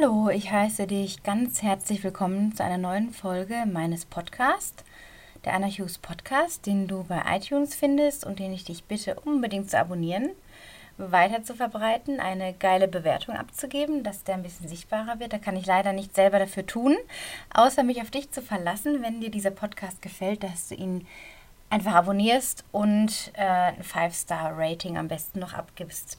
Hallo, ich heiße dich ganz herzlich willkommen zu einer neuen Folge meines Podcasts, der Anna Hughes Podcast, den du bei iTunes findest und den ich dich bitte unbedingt zu abonnieren, weiter zu verbreiten, eine geile Bewertung abzugeben, dass der ein bisschen sichtbarer wird. Da kann ich leider nicht selber dafür tun, außer mich auf dich zu verlassen. Wenn dir dieser Podcast gefällt, dass du ihn einfach abonnierst und äh, ein 5-Star-Rating am besten noch abgibst.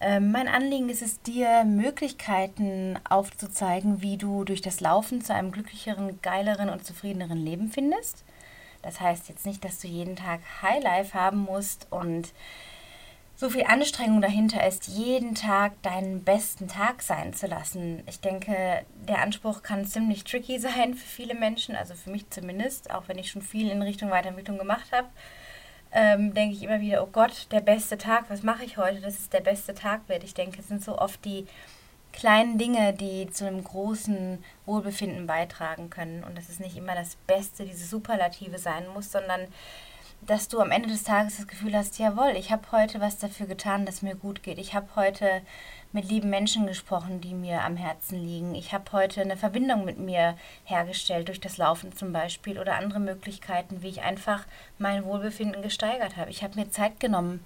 Ähm, mein Anliegen ist es, dir Möglichkeiten aufzuzeigen, wie du durch das Laufen zu einem glücklicheren, geileren und zufriedeneren Leben findest. Das heißt jetzt nicht, dass du jeden Tag Highlife haben musst und so viel Anstrengung dahinter ist, jeden Tag deinen besten Tag sein zu lassen. Ich denke, der Anspruch kann ziemlich tricky sein für viele Menschen, also für mich zumindest, auch wenn ich schon viel in Richtung Weiterentwicklung gemacht habe ähm, denke ich immer wieder, oh Gott, der beste Tag, was mache ich heute, dass es der beste Tag wird. Ich denke, es sind so oft die kleinen Dinge, die zu einem großen Wohlbefinden beitragen können. Und dass es nicht immer das Beste, diese Superlative sein muss, sondern dass du am Ende des Tages das Gefühl hast, jawohl, ich habe heute was dafür getan, dass mir gut geht. Ich habe heute mit lieben Menschen gesprochen, die mir am Herzen liegen. Ich habe heute eine Verbindung mit mir hergestellt, durch das Laufen zum Beispiel oder andere Möglichkeiten, wie ich einfach mein Wohlbefinden gesteigert habe. Ich habe mir Zeit genommen,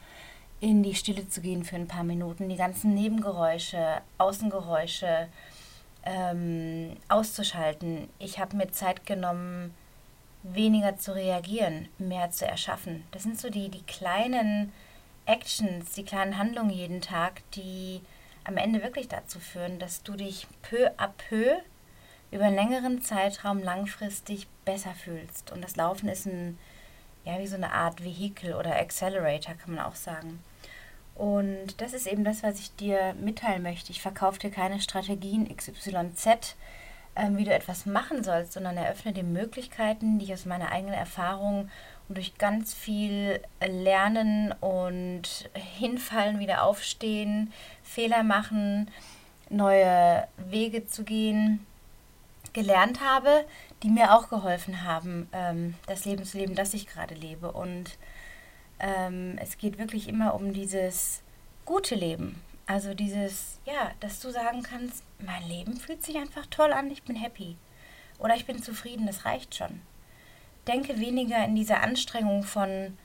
in die Stille zu gehen für ein paar Minuten, die ganzen Nebengeräusche, Außengeräusche ähm, auszuschalten. Ich habe mir Zeit genommen, weniger zu reagieren, mehr zu erschaffen. Das sind so die, die kleinen Actions, die kleinen Handlungen jeden Tag, die am Ende wirklich dazu führen, dass du dich peu à peu über einen längeren Zeitraum langfristig besser fühlst. Und das Laufen ist ein, ja, wie so eine Art Vehikel oder Accelerator, kann man auch sagen. Und das ist eben das, was ich dir mitteilen möchte. Ich verkaufe dir keine Strategien XYZ, ähm, wie du etwas machen sollst, sondern eröffne dir Möglichkeiten, die ich aus meiner eigenen Erfahrung durch ganz viel Lernen und hinfallen, wieder aufstehen, Fehler machen, neue Wege zu gehen, gelernt habe, die mir auch geholfen haben, ähm, das Leben zu leben, das ich gerade lebe. Und ähm, es geht wirklich immer um dieses gute Leben. Also dieses, ja, dass du sagen kannst, mein Leben fühlt sich einfach toll an, ich bin happy. Oder ich bin zufrieden, das reicht schon. Denke weniger in dieser Anstrengung von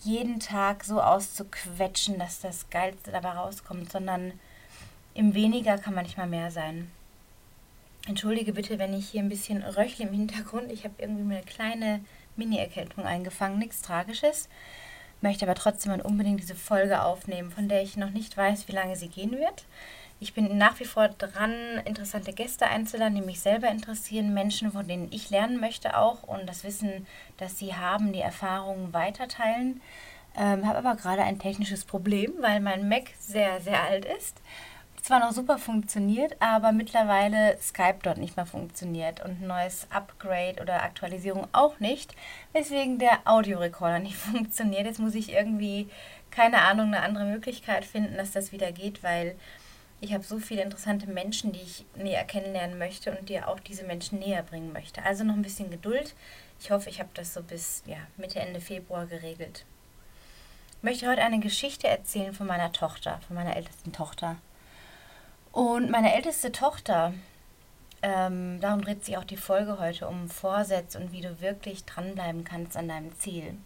jeden Tag so auszuquetschen, dass das Geilste dabei rauskommt, sondern im weniger kann manchmal mehr sein. Entschuldige bitte, wenn ich hier ein bisschen röchle im Hintergrund. Ich habe irgendwie eine kleine Mini-Erkältung eingefangen, nichts Tragisches möchte aber trotzdem unbedingt diese Folge aufnehmen, von der ich noch nicht weiß, wie lange sie gehen wird. Ich bin nach wie vor dran, interessante Gäste einzuladen, die mich selber interessieren, Menschen, von denen ich lernen möchte auch und das Wissen, das sie haben, die Erfahrungen weiterteilen. Ähm, habe aber gerade ein technisches Problem, weil mein Mac sehr, sehr alt ist zwar noch super funktioniert, aber mittlerweile Skype dort nicht mehr funktioniert und ein neues Upgrade oder Aktualisierung auch nicht, weswegen der Audiorekorder nicht funktioniert. Jetzt muss ich irgendwie, keine Ahnung, eine andere Möglichkeit finden, dass das wieder geht, weil ich habe so viele interessante Menschen, die ich näher kennenlernen möchte und dir auch diese Menschen näher bringen möchte. Also noch ein bisschen Geduld. Ich hoffe, ich habe das so bis ja, Mitte, Ende Februar geregelt. Ich möchte heute eine Geschichte erzählen von meiner Tochter, von meiner ältesten Tochter. Und meine älteste Tochter, ähm, darum dreht sich auch die Folge heute um Vorsätze und wie du wirklich dranbleiben kannst an deinem Ziel.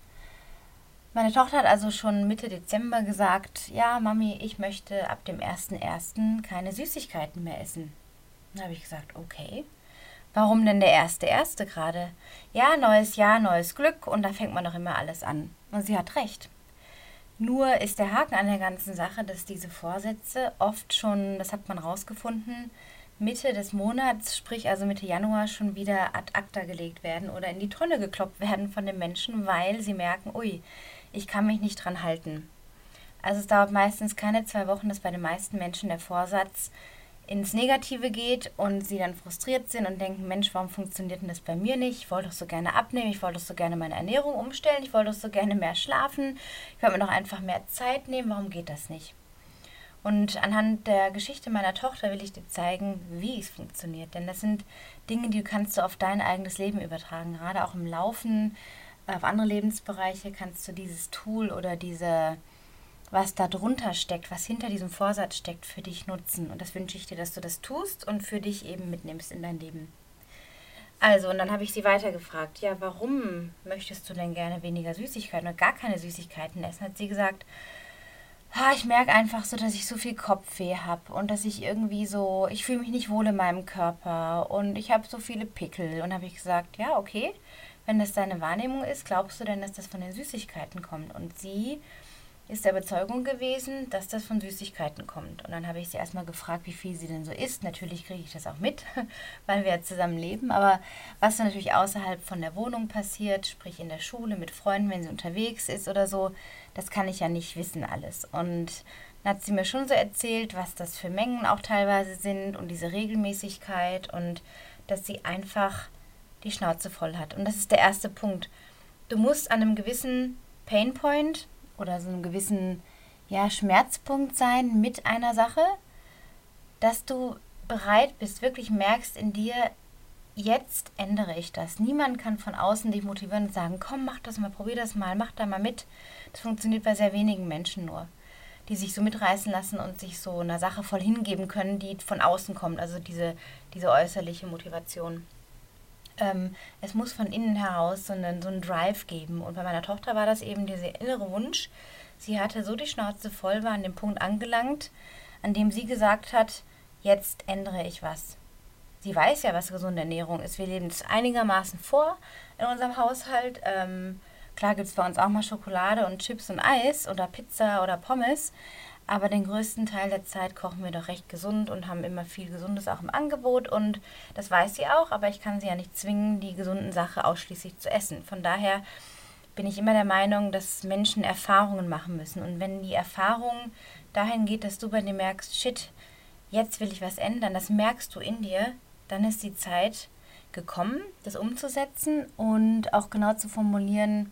Meine Tochter hat also schon Mitte Dezember gesagt, ja, Mami, ich möchte ab dem 1.1. keine Süßigkeiten mehr essen. Dann habe ich gesagt, okay. Warum denn der erste erste gerade? Ja, neues Jahr, neues Glück und da fängt man doch immer alles an. Und sie hat recht. Nur ist der Haken an der ganzen Sache, dass diese Vorsätze oft schon, das hat man rausgefunden, Mitte des Monats, sprich also Mitte Januar, schon wieder ad acta gelegt werden oder in die Tonne gekloppt werden von den Menschen, weil sie merken, ui, ich kann mich nicht dran halten. Also es dauert meistens keine zwei Wochen, dass bei den meisten Menschen der Vorsatz ins Negative geht und sie dann frustriert sind und denken, Mensch, warum funktioniert denn das bei mir nicht? Ich wollte doch so gerne abnehmen, ich wollte doch so gerne meine Ernährung umstellen, ich wollte doch so gerne mehr schlafen, ich wollte mir doch einfach mehr Zeit nehmen, warum geht das nicht? Und anhand der Geschichte meiner Tochter will ich dir zeigen, wie es funktioniert. Denn das sind Dinge, die kannst du auf dein eigenes Leben übertragen. Gerade auch im Laufen, auf andere Lebensbereiche kannst du dieses Tool oder diese was da drunter steckt, was hinter diesem Vorsatz steckt, für dich nutzen. Und das wünsche ich dir, dass du das tust und für dich eben mitnimmst in dein Leben. Also, und dann habe ich sie weitergefragt, ja, warum möchtest du denn gerne weniger Süßigkeiten oder gar keine Süßigkeiten essen? Hat sie gesagt, ha, ich merke einfach so, dass ich so viel Kopfweh habe und dass ich irgendwie so, ich fühle mich nicht wohl in meinem Körper und ich habe so viele Pickel. Und habe ich gesagt, ja, okay, wenn das deine Wahrnehmung ist, glaubst du denn, dass das von den Süßigkeiten kommt? Und sie ist der Überzeugung gewesen, dass das von Süßigkeiten kommt. Und dann habe ich sie erstmal gefragt, wie viel sie denn so isst. Natürlich kriege ich das auch mit, weil wir ja zusammen leben. Aber was dann natürlich außerhalb von der Wohnung passiert, sprich in der Schule, mit Freunden, wenn sie unterwegs ist oder so, das kann ich ja nicht wissen alles. Und dann hat sie mir schon so erzählt, was das für Mengen auch teilweise sind und diese Regelmäßigkeit und dass sie einfach die Schnauze voll hat. Und das ist der erste Punkt. Du musst an einem gewissen Painpoint oder so einem gewissen ja, Schmerzpunkt sein mit einer Sache, dass du bereit bist, wirklich merkst in dir, jetzt ändere ich das. Niemand kann von außen dich motivieren und sagen, komm, mach das mal, probier das mal, mach da mal mit. Das funktioniert bei sehr wenigen Menschen nur, die sich so mitreißen lassen und sich so einer Sache voll hingeben können, die von außen kommt, also diese, diese äußerliche Motivation. Ähm, es muss von innen heraus so einen, so einen Drive geben. Und bei meiner Tochter war das eben dieser innere Wunsch. Sie hatte so die Schnauze voll, war an dem Punkt angelangt, an dem sie gesagt hat, jetzt ändere ich was. Sie weiß ja, was gesunde Ernährung ist. Wir leben es einigermaßen vor in unserem Haushalt. Ähm, klar gibt es bei uns auch mal Schokolade und Chips und Eis oder Pizza oder Pommes. Aber den größten Teil der Zeit kochen wir doch recht gesund und haben immer viel Gesundes auch im Angebot. Und das weiß sie auch, aber ich kann sie ja nicht zwingen, die gesunden Sachen ausschließlich zu essen. Von daher bin ich immer der Meinung, dass Menschen Erfahrungen machen müssen. Und wenn die Erfahrung dahin geht, dass du bei dir merkst, shit, jetzt will ich was ändern, das merkst du in dir, dann ist die Zeit gekommen, das umzusetzen und auch genau zu formulieren,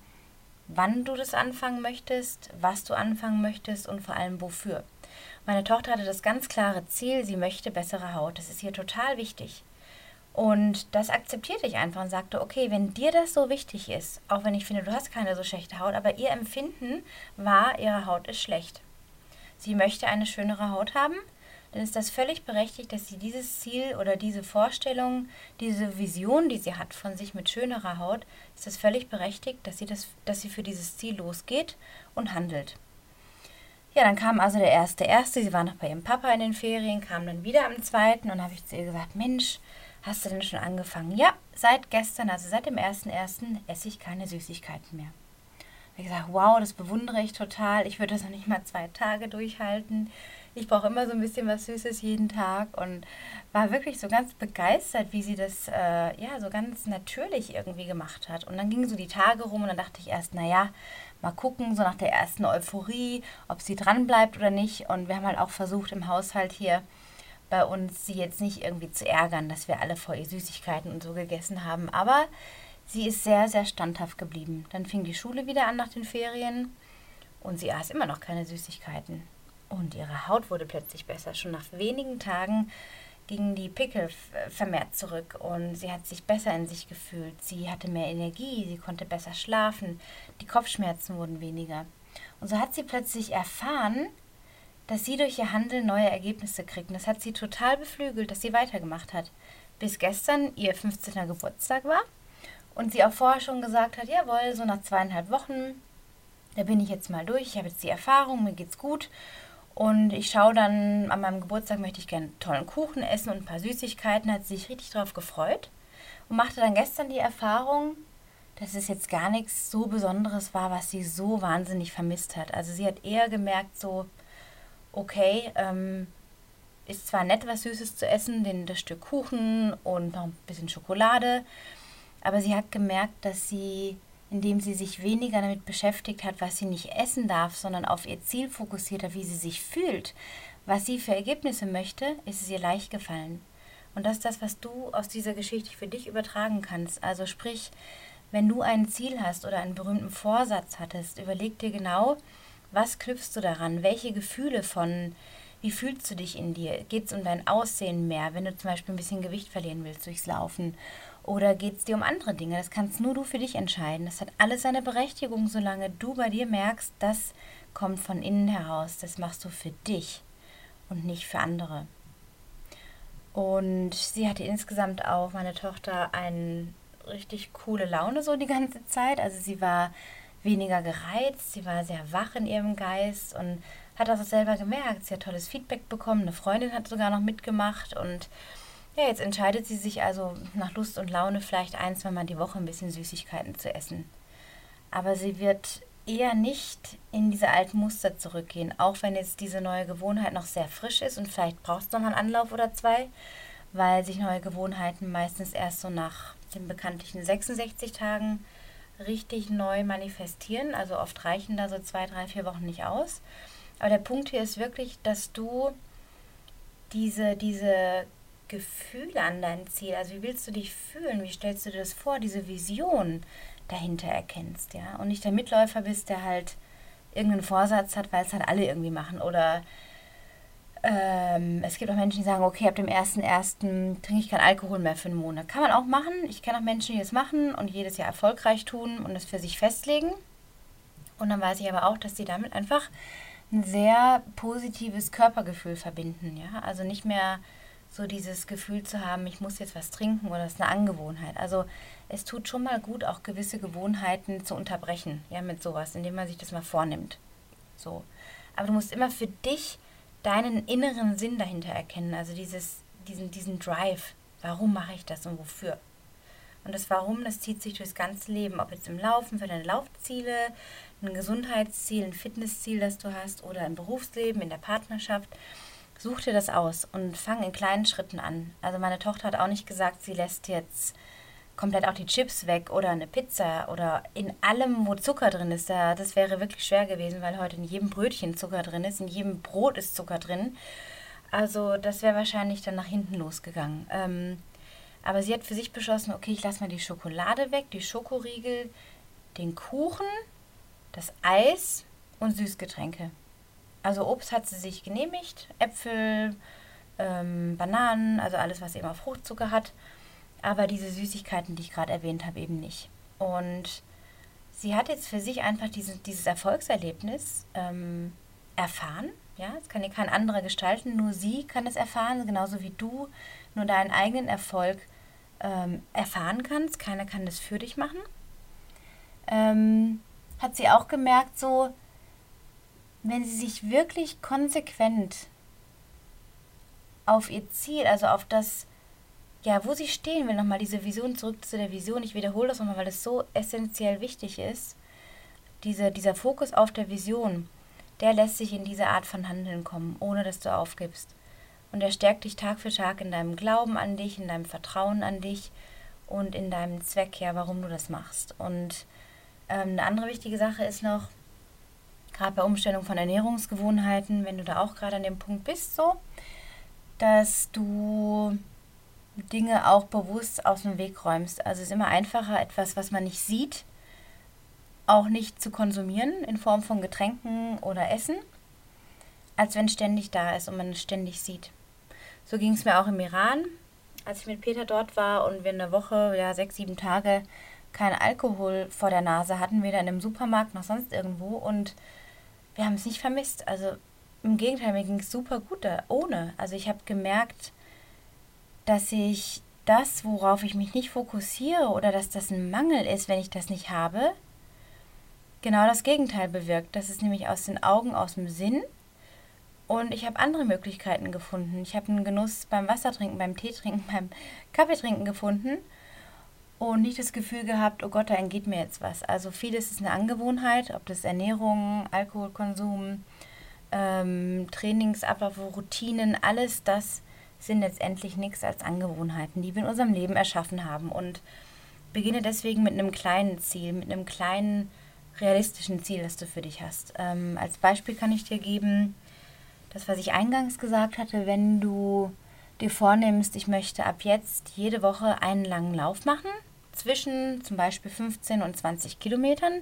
wann du das anfangen möchtest, was du anfangen möchtest und vor allem wofür. Meine Tochter hatte das ganz klare Ziel, sie möchte bessere Haut. Das ist ihr total wichtig. Und das akzeptierte ich einfach und sagte, okay, wenn dir das so wichtig ist, auch wenn ich finde, du hast keine so schlechte Haut, aber ihr Empfinden war, ihre Haut ist schlecht. Sie möchte eine schönere Haut haben, dann ist das völlig berechtigt, dass sie dieses Ziel oder diese Vorstellung, diese Vision, die sie hat von sich mit schönerer Haut, ist das völlig berechtigt, dass sie, das, dass sie für dieses Ziel losgeht und handelt. Ja, dann kam also der erste, erste, sie war noch bei ihrem Papa in den Ferien, kam dann wieder am zweiten und habe ich zu ihr gesagt, Mensch, hast du denn schon angefangen? Ja, seit gestern, also seit dem ersten ersten, esse ich keine Süßigkeiten mehr. Ich gesagt, wow, das bewundere ich total. Ich würde das noch nicht mal zwei Tage durchhalten ich brauche immer so ein bisschen was Süßes jeden Tag und war wirklich so ganz begeistert, wie sie das äh, ja so ganz natürlich irgendwie gemacht hat. Und dann gingen so die Tage rum und dann dachte ich erst, naja, mal gucken, so nach der ersten Euphorie, ob sie dran bleibt oder nicht. Und wir haben halt auch versucht im Haushalt hier bei uns sie jetzt nicht irgendwie zu ärgern, dass wir alle vor ihr Süßigkeiten und so gegessen haben. Aber sie ist sehr, sehr standhaft geblieben. Dann fing die Schule wieder an nach den Ferien und sie aß immer noch keine Süßigkeiten. Und ihre Haut wurde plötzlich besser. Schon nach wenigen Tagen gingen die Pickel vermehrt zurück und sie hat sich besser in sich gefühlt. Sie hatte mehr Energie, sie konnte besser schlafen, die Kopfschmerzen wurden weniger. Und so hat sie plötzlich erfahren, dass sie durch ihr Handeln neue Ergebnisse kriegt. Und das hat sie total beflügelt, dass sie weitergemacht hat. Bis gestern ihr 15. Geburtstag war und sie auch vorher schon gesagt hat, jawohl, so nach zweieinhalb Wochen, da bin ich jetzt mal durch, ich habe jetzt die Erfahrung, mir geht's gut und ich schaue dann, an meinem Geburtstag möchte ich gerne tollen Kuchen essen und ein paar Süßigkeiten. Hat sich richtig darauf gefreut und machte dann gestern die Erfahrung, dass es jetzt gar nichts so Besonderes war, was sie so wahnsinnig vermisst hat. Also sie hat eher gemerkt, so, okay, ähm, ist zwar nett, was Süßes zu essen, den, das Stück Kuchen und noch ein bisschen Schokolade, aber sie hat gemerkt, dass sie indem sie sich weniger damit beschäftigt hat, was sie nicht essen darf, sondern auf ihr Ziel fokussiert hat, wie sie sich fühlt, was sie für Ergebnisse möchte, ist es ihr leicht gefallen. Und das ist das, was du aus dieser Geschichte für dich übertragen kannst. Also sprich, wenn du ein Ziel hast oder einen berühmten Vorsatz hattest, überleg dir genau, was knüpfst du daran? Welche Gefühle von, wie fühlst du dich in dir? Geht es um dein Aussehen mehr, wenn du zum Beispiel ein bisschen Gewicht verlieren willst durchs Laufen? Oder geht es dir um andere Dinge? Das kannst nur du für dich entscheiden. Das hat alles seine Berechtigung, solange du bei dir merkst, das kommt von innen heraus. Das machst du für dich und nicht für andere. Und sie hatte insgesamt auch, meine Tochter, eine richtig coole Laune so die ganze Zeit. Also sie war weniger gereizt, sie war sehr wach in ihrem Geist und hat das auch selber gemerkt. Sie hat tolles Feedback bekommen, eine Freundin hat sogar noch mitgemacht und ja, jetzt entscheidet sie sich also nach Lust und Laune vielleicht ein, zwei Mal die Woche ein bisschen Süßigkeiten zu essen. Aber sie wird eher nicht in diese alten Muster zurückgehen, auch wenn jetzt diese neue Gewohnheit noch sehr frisch ist und vielleicht brauchst du noch einen Anlauf oder zwei, weil sich neue Gewohnheiten meistens erst so nach den bekanntlichen 66 Tagen richtig neu manifestieren. Also oft reichen da so zwei, drei, vier Wochen nicht aus. Aber der Punkt hier ist wirklich, dass du diese, diese Gefühl an dein Ziel, also wie willst du dich fühlen, wie stellst du dir das vor, diese Vision dahinter erkennst, ja, und nicht der Mitläufer bist, der halt irgendeinen Vorsatz hat, weil es halt alle irgendwie machen oder ähm, es gibt auch Menschen, die sagen, okay, ab dem 1.1. trinke ich keinen Alkohol mehr für einen Monat. Kann man auch machen. Ich kenne auch Menschen, die das machen und jedes Jahr erfolgreich tun und das für sich festlegen. Und dann weiß ich aber auch, dass sie damit einfach ein sehr positives Körpergefühl verbinden. Ja? Also nicht mehr so dieses Gefühl zu haben, ich muss jetzt was trinken oder es ist eine Angewohnheit. Also es tut schon mal gut, auch gewisse Gewohnheiten zu unterbrechen, ja, mit sowas, indem man sich das mal vornimmt. So. Aber du musst immer für dich deinen inneren Sinn dahinter erkennen, also dieses, diesen, diesen Drive. Warum mache ich das und wofür? Und das Warum, das zieht sich durchs ganze Leben, ob jetzt im Laufen für deine Laufziele, ein Gesundheitsziel, ein Fitnessziel, das du hast, oder im Berufsleben, in der Partnerschaft. Such dir das aus und fang in kleinen Schritten an. Also meine Tochter hat auch nicht gesagt, sie lässt jetzt komplett auch die Chips weg oder eine Pizza oder in allem, wo Zucker drin ist. das wäre wirklich schwer gewesen, weil heute in jedem Brötchen Zucker drin ist, in jedem Brot ist Zucker drin. Also das wäre wahrscheinlich dann nach hinten losgegangen. Ähm, aber sie hat für sich beschlossen, okay, ich lasse mal die Schokolade weg, die Schokoriegel, den Kuchen, das Eis und Süßgetränke. Also Obst hat sie sich genehmigt, Äpfel, ähm, Bananen, also alles, was eben auch Fruchtzucker hat. Aber diese Süßigkeiten, die ich gerade erwähnt habe, eben nicht. Und sie hat jetzt für sich einfach dieses, dieses Erfolgserlebnis ähm, erfahren. Ja, es kann ja kein anderer gestalten, nur sie kann es erfahren, genauso wie du nur deinen eigenen Erfolg ähm, erfahren kannst. Keiner kann das für dich machen. Ähm, hat sie auch gemerkt, so, wenn sie sich wirklich konsequent auf ihr Ziel, also auf das, ja, wo sie stehen will, nochmal diese Vision zurück zu der Vision. Ich wiederhole das nochmal, weil es so essentiell wichtig ist. Diese, dieser Fokus auf der Vision, der lässt sich in diese Art von Handeln kommen, ohne dass du aufgibst. Und er stärkt dich Tag für Tag in deinem Glauben an dich, in deinem Vertrauen an dich und in deinem Zweck, ja, warum du das machst. Und ähm, eine andere wichtige Sache ist noch, gerade bei Umstellung von Ernährungsgewohnheiten, wenn du da auch gerade an dem Punkt bist, so, dass du Dinge auch bewusst aus dem Weg räumst. Also es ist immer einfacher, etwas, was man nicht sieht, auch nicht zu konsumieren in Form von Getränken oder Essen, als wenn ständig da ist und man es ständig sieht. So ging es mir auch im Iran, als ich mit Peter dort war und wir eine Woche, ja sechs, sieben Tage keinen Alkohol vor der Nase hatten, weder in einem Supermarkt noch sonst irgendwo und wir haben es nicht vermisst. Also im Gegenteil, mir ging es super gut da ohne. Also ich habe gemerkt, dass ich das, worauf ich mich nicht fokussiere oder dass das ein Mangel ist, wenn ich das nicht habe, genau das Gegenteil bewirkt. Das ist nämlich aus den Augen, aus dem Sinn. Und ich habe andere Möglichkeiten gefunden. Ich habe einen Genuss beim Wassertrinken, beim Teetrinken, beim Kaffeetrinken gefunden und nicht das Gefühl gehabt, oh Gott, da entgeht mir jetzt was. Also vieles ist eine Angewohnheit, ob das Ernährung, Alkoholkonsum, ähm, Trainingsabläufe, Routinen, alles das sind letztendlich nichts als Angewohnheiten, die wir in unserem Leben erschaffen haben. Und beginne deswegen mit einem kleinen Ziel, mit einem kleinen realistischen Ziel, das du für dich hast. Ähm, als Beispiel kann ich dir geben, das, was ich eingangs gesagt hatte, wenn du dir vornimmst, ich möchte ab jetzt jede Woche einen langen Lauf machen, zwischen zum Beispiel 15 und 20 Kilometern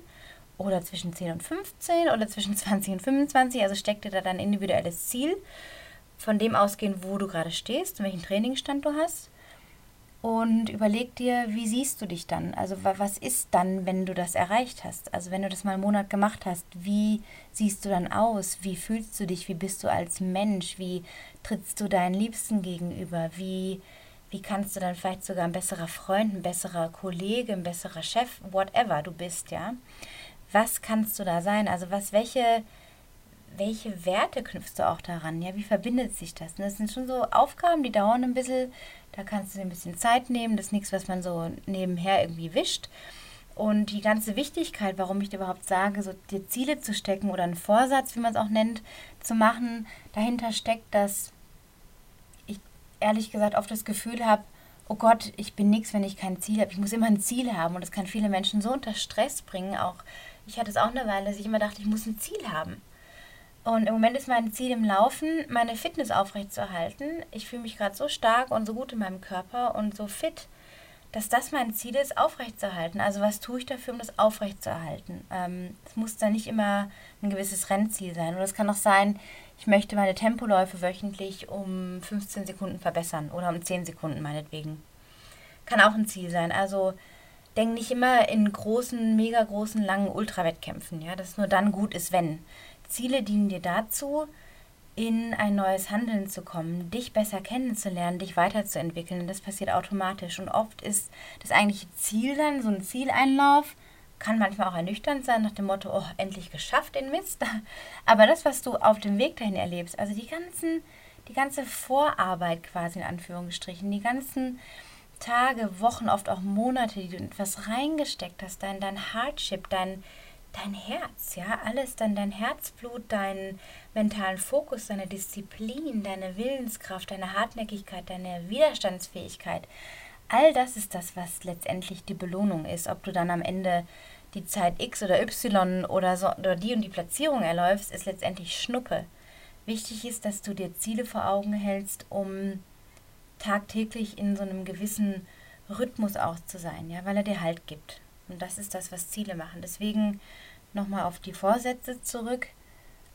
oder zwischen 10 und 15 oder zwischen 20 und 25. Also steck dir da dein individuelles Ziel, von dem ausgehen, wo du gerade stehst und welchen Trainingsstand du hast. und überleg dir, wie siehst du dich dann? Also was ist dann, wenn du das erreicht hast? Also wenn du das mal einen Monat gemacht hast, wie siehst du dann aus? Wie fühlst du dich? Wie bist du als Mensch? Wie trittst du deinen Liebsten gegenüber? Wie, wie kannst du dann vielleicht sogar ein besserer Freund, ein besserer Kollege, ein besserer Chef, whatever du bist, ja? Was kannst du da sein? Also was, welche welche Werte knüpfst du auch daran? Ja, wie verbindet sich das? Das sind schon so Aufgaben, die dauern ein bisschen, da kannst du dir ein bisschen Zeit nehmen. Das ist nichts, was man so nebenher irgendwie wischt. Und die ganze Wichtigkeit, warum ich dir überhaupt sage, so dir Ziele zu stecken oder einen Vorsatz, wie man es auch nennt, zu machen, dahinter steckt, dass ehrlich gesagt oft das Gefühl habe, oh Gott, ich bin nichts, wenn ich kein Ziel habe. Ich muss immer ein Ziel haben und das kann viele Menschen so unter Stress bringen. Auch ich hatte es auch eine Weile, dass ich immer dachte, ich muss ein Ziel haben. Und im Moment ist mein Ziel im Laufen, meine Fitness aufrechtzuerhalten. Ich fühle mich gerade so stark und so gut in meinem Körper und so fit, dass das mein Ziel ist, aufrechtzuerhalten. Also was tue ich dafür, um das aufrechtzuerhalten? Ähm, es muss dann nicht immer ein gewisses Rennziel sein. Oder es kann auch sein, ich möchte meine Tempoläufe wöchentlich um 15 Sekunden verbessern oder um 10 Sekunden meinetwegen. Kann auch ein Ziel sein. Also denk nicht immer in großen, mega großen, langen Ultrawettkämpfen, ja, dass nur dann gut ist, wenn. Ziele dienen dir dazu, in ein neues Handeln zu kommen, dich besser kennenzulernen, dich weiterzuentwickeln. Das passiert automatisch. Und oft ist das eigentliche Ziel dann, so ein Zieleinlauf, kann manchmal auch ernüchternd sein, nach dem Motto, oh, endlich geschafft den Mist. Aber das, was du auf dem Weg dahin erlebst, also die ganzen, die ganze Vorarbeit quasi in Anführungsstrichen, die ganzen Tage, Wochen, oft auch Monate, die du in etwas reingesteckt hast, dein, dein Hardship, dein, dein Herz, ja, alles dann dein Herzblut, deinen mentalen Fokus, deine Disziplin, deine Willenskraft, deine Hartnäckigkeit, deine Widerstandsfähigkeit. All das ist das, was letztendlich die Belohnung ist. Ob du dann am Ende die Zeit X oder Y oder, so, oder die und die Platzierung erläufst, ist letztendlich Schnuppe. Wichtig ist, dass du dir Ziele vor Augen hältst, um tagtäglich in so einem gewissen Rhythmus auch zu sein, ja, weil er dir Halt gibt. Und das ist das, was Ziele machen. Deswegen nochmal auf die Vorsätze zurück.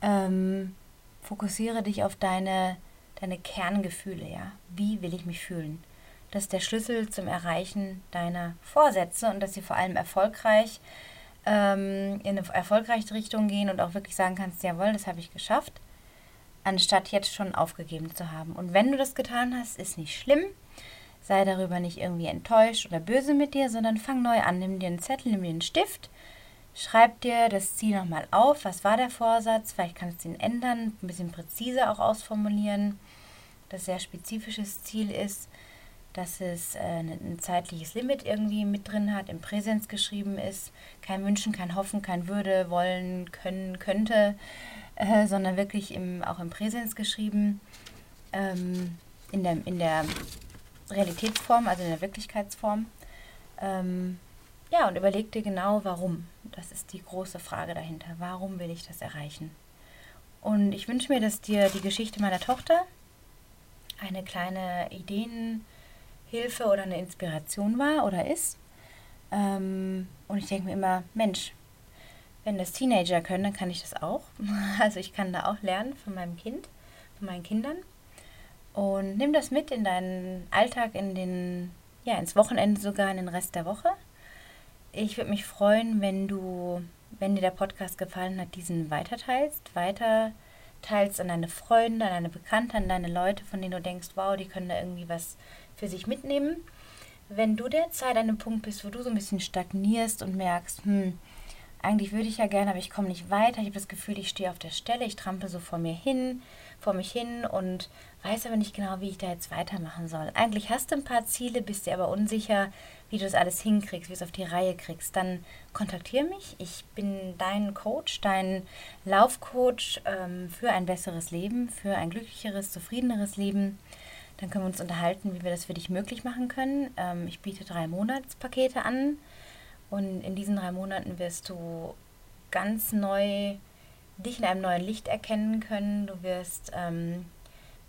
Ähm, fokussiere dich auf deine, deine Kerngefühle, ja. Wie will ich mich fühlen? Das ist der Schlüssel zum Erreichen deiner Vorsätze und dass sie vor allem erfolgreich ähm, in eine erfolgreiche Richtung gehen und auch wirklich sagen kannst, jawohl, das habe ich geschafft, anstatt jetzt schon aufgegeben zu haben. Und wenn du das getan hast, ist nicht schlimm. Sei darüber nicht irgendwie enttäuscht oder böse mit dir, sondern fang neu an. Nimm dir einen Zettel, nimm dir einen Stift, schreib dir das Ziel nochmal auf. Was war der Vorsatz? Vielleicht kannst du ihn ändern, ein bisschen präziser auch ausformulieren. Das sehr spezifisches Ziel ist, dass es äh, ein zeitliches Limit irgendwie mit drin hat, im Präsens geschrieben ist. Kein Wünschen, kein Hoffen, kein Würde, wollen, können, könnte, äh, sondern wirklich im, auch im Präsens geschrieben. Ähm, in der, in der Realitätsform, also in der Wirklichkeitsform. Ähm, ja, und überleg dir genau, warum. Das ist die große Frage dahinter. Warum will ich das erreichen? Und ich wünsche mir, dass dir die Geschichte meiner Tochter eine kleine Ideenhilfe oder eine Inspiration war oder ist. Ähm, und ich denke mir immer, Mensch, wenn das Teenager können, dann kann ich das auch. Also ich kann da auch lernen von meinem Kind, von meinen Kindern. Und nimm das mit in deinen Alltag, in den, ja, ins Wochenende sogar, in den Rest der Woche. Ich würde mich freuen, wenn du, wenn dir der Podcast gefallen hat, diesen weiterteilst, weiterteilst an deine Freunde, an deine Bekannte, an deine Leute, von denen du denkst, wow, die können da irgendwie was für sich mitnehmen. Wenn du derzeit an einem Punkt bist, wo du so ein bisschen stagnierst und merkst, hm, eigentlich würde ich ja gerne, aber ich komme nicht weiter. Ich habe das Gefühl, ich stehe auf der Stelle, ich trampe so vor mir hin, vor mich hin und weiß aber nicht genau, wie ich da jetzt weitermachen soll. Eigentlich hast du ein paar Ziele, bist dir aber unsicher, wie du das alles hinkriegst, wie du es auf die Reihe kriegst. Dann kontaktiere mich. Ich bin dein Coach, dein Laufcoach ähm, für ein besseres Leben, für ein glücklicheres, zufriedeneres Leben. Dann können wir uns unterhalten, wie wir das für dich möglich machen können. Ähm, ich biete drei Monatspakete an und in diesen drei Monaten wirst du ganz neu dich in einem neuen Licht erkennen können. Du wirst ähm,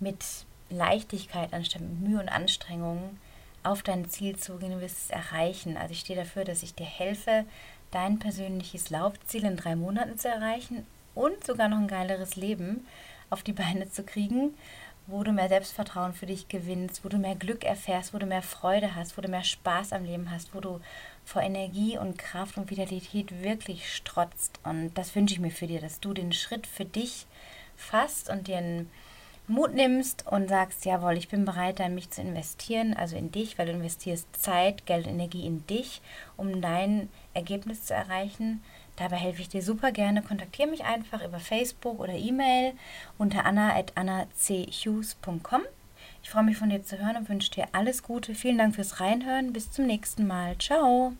mit Leichtigkeit anstatt mit Mühe und Anstrengung auf dein Ziel zugehen, du wirst es erreichen. Also ich stehe dafür, dass ich dir helfe, dein persönliches Laufziel in drei Monaten zu erreichen und sogar noch ein geileres Leben auf die Beine zu kriegen. wo du mehr Selbstvertrauen für dich gewinnst, wo du mehr Glück erfährst, wo du mehr Freude hast, wo du mehr Spaß am Leben hast, wo du vor Energie und Kraft und Vitalität wirklich strotzt. Und das wünsche ich mir für dir, dass du den Schritt für dich fasst und dir einen Mut nimmst und sagst, jawohl, ich bin bereit, in mich zu investieren, also in dich, weil du investierst Zeit, Geld Energie in dich, um dein Ergebnis zu erreichen. Dabei helfe ich dir super gerne. Kontaktiere mich einfach über Facebook oder E-Mail unter anna.annachughes.com. Ich freue mich von dir zu hören und wünsche dir alles Gute. Vielen Dank fürs Reinhören. Bis zum nächsten Mal. Ciao.